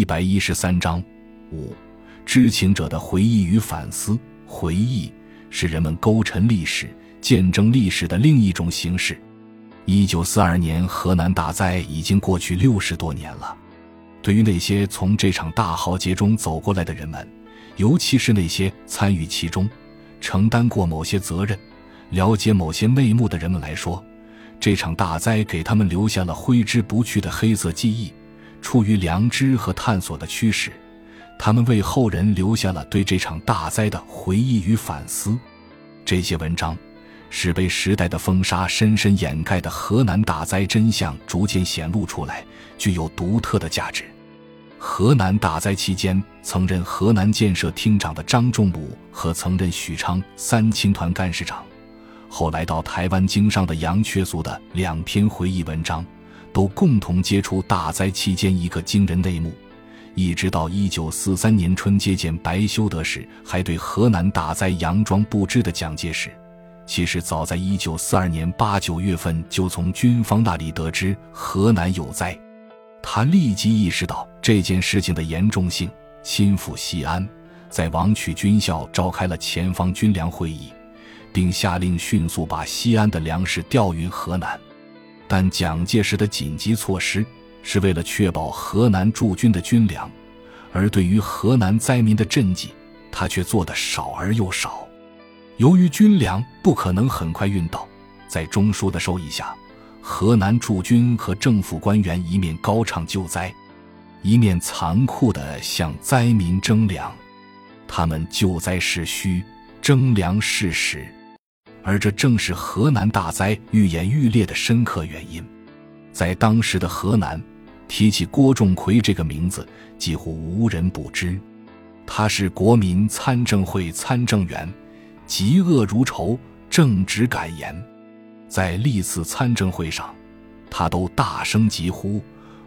一百一十三章五，知情者的回忆与反思。回忆是人们勾陈历史、见证历史的另一种形式。一九四二年河南大灾已经过去六十多年了。对于那些从这场大浩劫中走过来的人们，尤其是那些参与其中、承担过某些责任、了解某些内幕的人们来说，这场大灾给他们留下了挥之不去的黑色记忆。出于良知和探索的驱使，他们为后人留下了对这场大灾的回忆与反思。这些文章使被时代的风沙深深掩盖的河南大灾真相逐渐显露出来，具有独特的价值。河南大灾期间，曾任河南建设厅长的张仲武和曾任许昌三青团干事长。后来到台湾经商的杨缺俗的两篇回忆文章，都共同揭出大灾期间一个惊人内幕。一直到一九四三年春接见白修德时，还对河南大灾佯装不知的蒋介石，其实早在一九四二年八九月份就从军方那里得知河南有灾，他立即意识到这件事情的严重性，亲赴西安，在王曲军校召开了前方军粮会议。并下令迅速把西安的粮食调运河南，但蒋介石的紧急措施是为了确保河南驻军的军粮，而对于河南灾民的赈济，他却做得少而又少。由于军粮不可能很快运到，在中枢的授意下，河南驻军和政府官员一面高唱救灾，一面残酷地向灾民征粮。他们救灾是虚，征粮是实。而这正是河南大灾愈演愈烈的深刻原因。在当时的河南，提起郭仲奎这个名字，几乎无人不知。他是国民参政会参政员，嫉恶如仇，正直敢言。在历次参政会上，他都大声疾呼，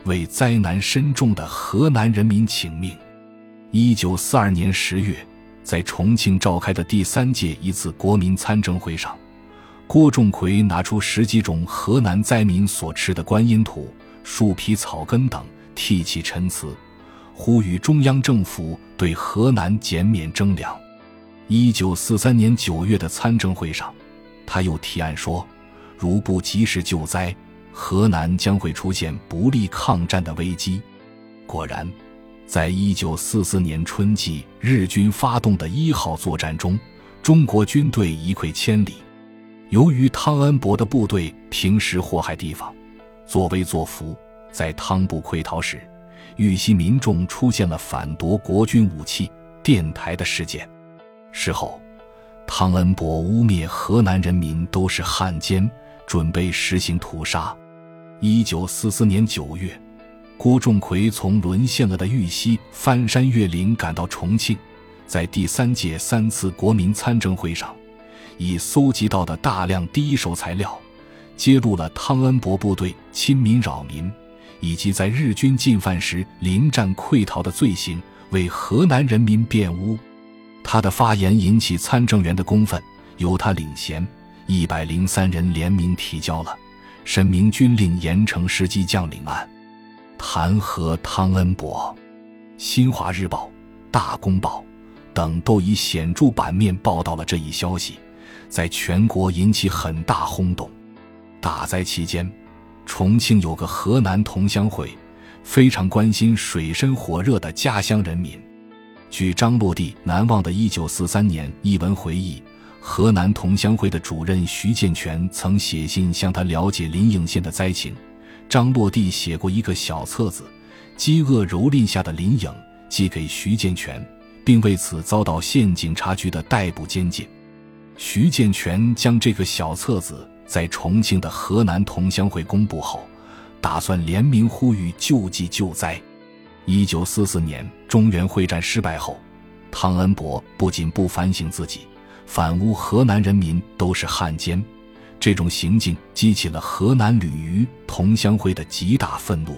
为灾难深重的河南人民请命。一九四二年十月。在重庆召开的第三届一次国民参政会上，郭仲奎拿出十几种河南灾民所吃的观音土、树皮、草根等，替其陈词，呼吁中央政府对河南减免征粮。一九四三年九月的参政会上，他又提案说，如不及时救灾，河南将会出现不利抗战的危机。果然。在一九四四年春季，日军发动的一号作战中，中国军队一溃千里。由于汤恩伯的部队平时祸害地方，作威作福，在汤部溃逃时，豫西民众出现了反夺国军武器电台的事件。事后，汤恩伯污蔑河南人民都是汉奸，准备实行屠杀。一九四四年九月。郭仲奎从沦陷了的豫西翻山越岭赶到重庆，在第三届三次国民参政会上，以搜集到的大量第一手材料，揭露了汤恩伯部队亲民扰民，以及在日军进犯时临战溃逃的罪行，为河南人民辩污。他的发言引起参政员的公愤，由他领衔，一百零三人联名提交了《申明军令严惩失机将领案》。弹劾汤恩伯，《新华日报》《大公报》等都以显著版面报道了这一消息，在全国引起很大轰动。大灾期间，重庆有个河南同乡会，非常关心水深火热的家乡人民。据张落地难忘的一九四三年一文回忆，河南同乡会的主任徐建全曾写信向他了解临颍县的灾情。张落地写过一个小册子，《饥饿蹂躏下的林颖》，寄给徐建全，并为此遭到县警察局的逮捕监禁。徐建全将这个小册子在重庆的河南同乡会公布后，打算联名呼吁救济救灾。一九四四年中原会战失败后，汤恩伯不仅不反省自己，反诬河南人民都是汉奸。这种行径激起了河南吕渝同乡会的极大愤怒。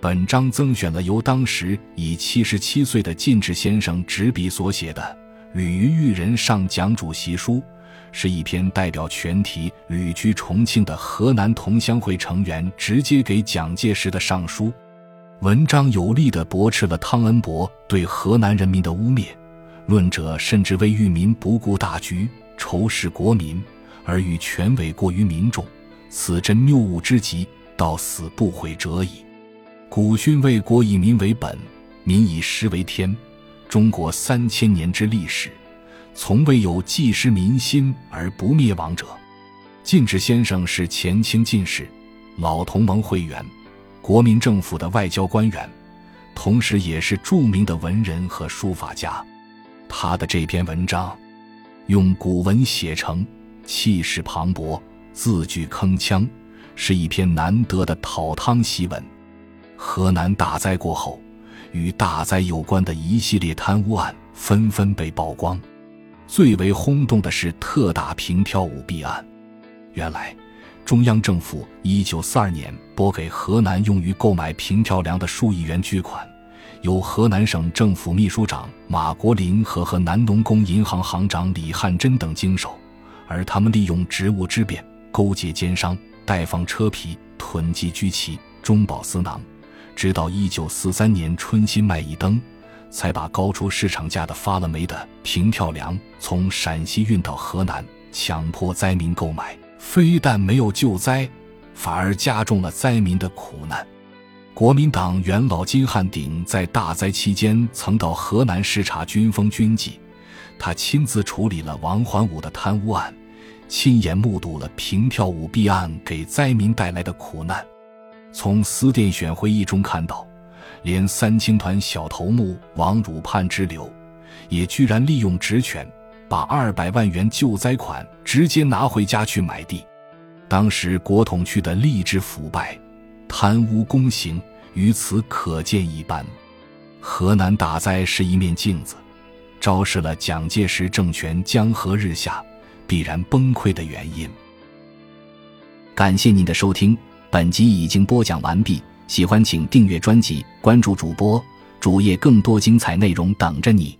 本章增选了由当时已七十七岁的靳志先生执笔所写的《吕虞遇人上蒋主席书》，是一篇代表全体旅居重庆的河南同乡会成员直接给蒋介石的上书。文章有力地驳斥了汤恩伯对河南人民的污蔑，论者甚至为裕民不顾大局，仇视国民，而与权位过于民众，此真谬误之极，到死不悔者矣。古训为国以民为本，民以食为天。中国三千年之历史，从未有济失民心而不灭亡者。晋之先生是前清进士，老同盟会员，国民政府的外交官员，同时也是著名的文人和书法家。他的这篇文章，用古文写成，气势磅礴，字句铿锵，是一篇难得的讨汤檄文。河南大灾过后。与大灾有关的一系列贪污案纷纷被曝光，最为轰动的是特大平票舞弊案。原来，中央政府1942年拨给河南用于购买凭票粮的数亿元巨款，由河南省政府秘书长马国林和河南农工银行行长李汉珍等经手，而他们利用职务之便，勾结奸商，代放车皮，囤积居奇，中饱私囊。直到一九四三年春新麦一登，才把高出市场价的发了霉的平票粮从陕西运到河南，强迫灾民购买。非但没有救灾，反而加重了灾民的苦难。国民党元老金汉鼎在大灾期间曾到河南视察军风军纪，他亲自处理了王桓武的贪污案，亲眼目睹了平票舞弊案给灾民带来的苦难。从司殿选会议中看到，连三青团小头目王汝盼之流，也居然利用职权，把二百万元救灾款直接拿回家去买地。当时国统区的吏治腐败、贪污公行，于此可见一斑。河南大灾是一面镜子，昭示了蒋介石政权江河日下、必然崩溃的原因。感谢您的收听。本集已经播讲完毕，喜欢请订阅专辑，关注主播主页，更多精彩内容等着你。